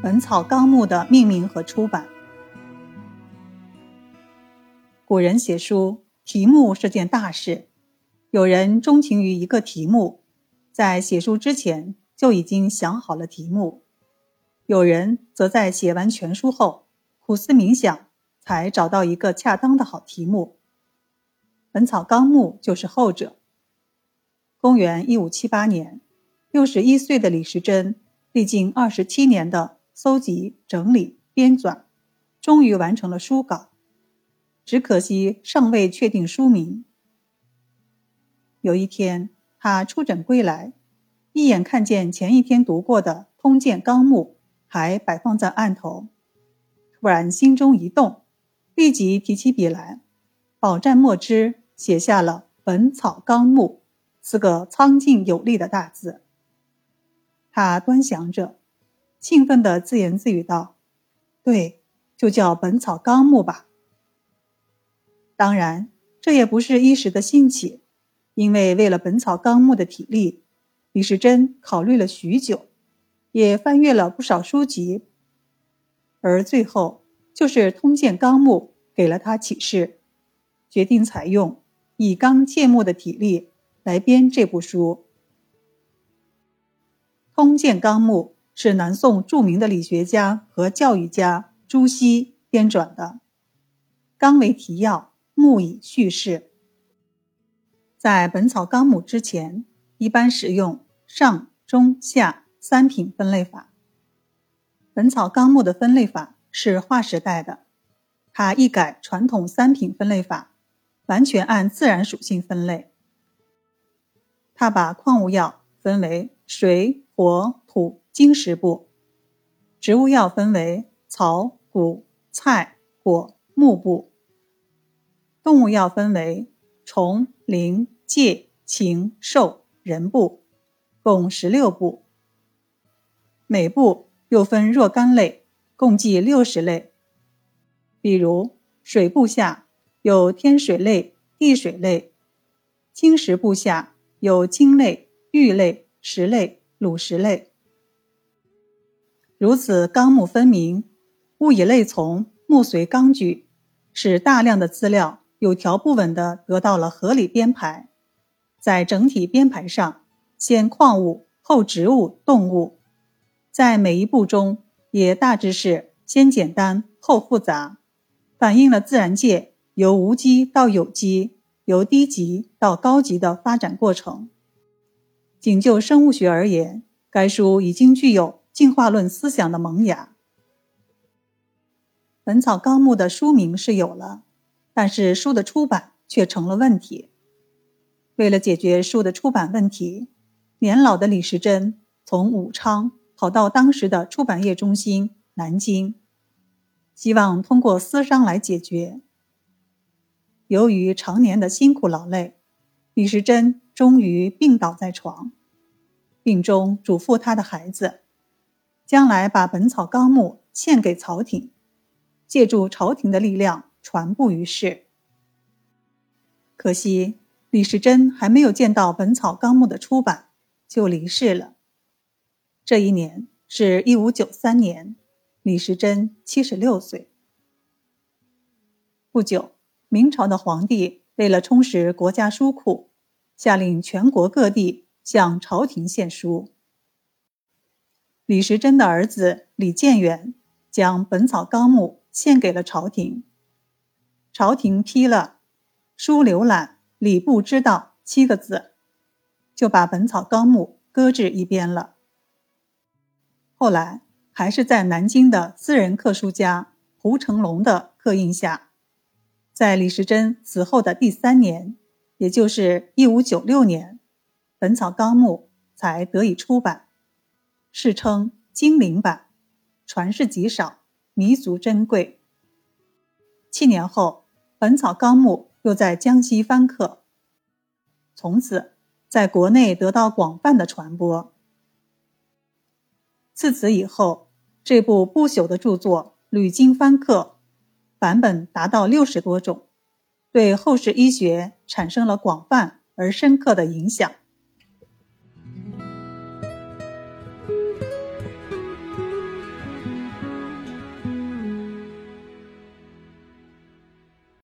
《本草纲目》的命名和出版。古人写书，题目是件大事。有人钟情于一个题目，在写书之前就已经想好了题目；有人则在写完全书后苦思冥想，才找到一个恰当的好题目。《本草纲目》就是后者。公元一五七八年，六十一岁的李时珍历经二十七年的搜集、整理、编纂，终于完成了书稿。只可惜尚未确定书名。有一天，他出诊归来，一眼看见前一天读过的《通鉴纲目》还摆放在案头，突然心中一动，立即提起笔来，饱蘸墨汁，写下了《本草纲目》四个苍劲有力的大字。他端详着，兴奋地自言自语道：“对，就叫《本草纲目》吧。”当然，这也不是一时的兴起。因为为了《本草纲目》的体力，李时珍考虑了许久，也翻阅了不少书籍，而最后就是《通鉴纲目》给了他启示，决定采用以纲借目的体力来编这部书。《通鉴纲目》是南宋著名的理学家和教育家朱熹编撰的，纲为提要，目以叙事。在《本草纲目》之前，一般使用上、中、下三品分类法。《本草纲目》的分类法是划时代的，它一改传统三品分类法，完全按自然属性分类。它把矿物药分为水、火、土、经十部，植物药分为草、谷、菜、果、木部，动物药分为虫。灵、界、禽、兽、人部，共十六部。每部又分若干类，共计六十类。比如水部下有天水类、地水类；金石部下有金类、玉类、石类、卤石类。如此纲目分明，物以类从，目随纲举，使大量的资料。有条不紊地得到了合理编排，在整体编排上，先矿物后植物动物，在每一步中也大致是先简单后复杂，反映了自然界由无机到有机、由低级到高级的发展过程。仅就生物学而言，该书已经具有进化论思想的萌芽。《本草纲目》的书名是有了。但是书的出版却成了问题。为了解决书的出版问题，年老的李时珍从武昌跑到当时的出版业中心南京，希望通过私商来解决。由于常年的辛苦劳累，李时珍终于病倒在床，病中嘱咐他的孩子，将来把《本草纲目》献给朝廷，借助朝廷的力量。传布于世。可惜李时珍还没有见到《本草纲目》的出版，就离世了。这一年是一五九三年，李时珍七十六岁。不久，明朝的皇帝为了充实国家书库，下令全国各地向朝廷献书。李时珍的儿子李建远将《本草纲目》献给了朝廷。朝廷批了“书浏览礼部之道”七个字，就把《本草纲目》搁置一边了。后来还是在南京的私人刻书家胡成龙的刻印下，在李时珍死后的第三年，也就是一五九六年，《本草纲目》才得以出版，世称精灵版，传世极少，弥足珍贵。七年后。《本草纲目》又在江西翻刻，从此在国内得到广泛的传播。自此以后，这部不朽的著作屡经翻刻，版本达到六十多种，对后世医学产生了广泛而深刻的影响。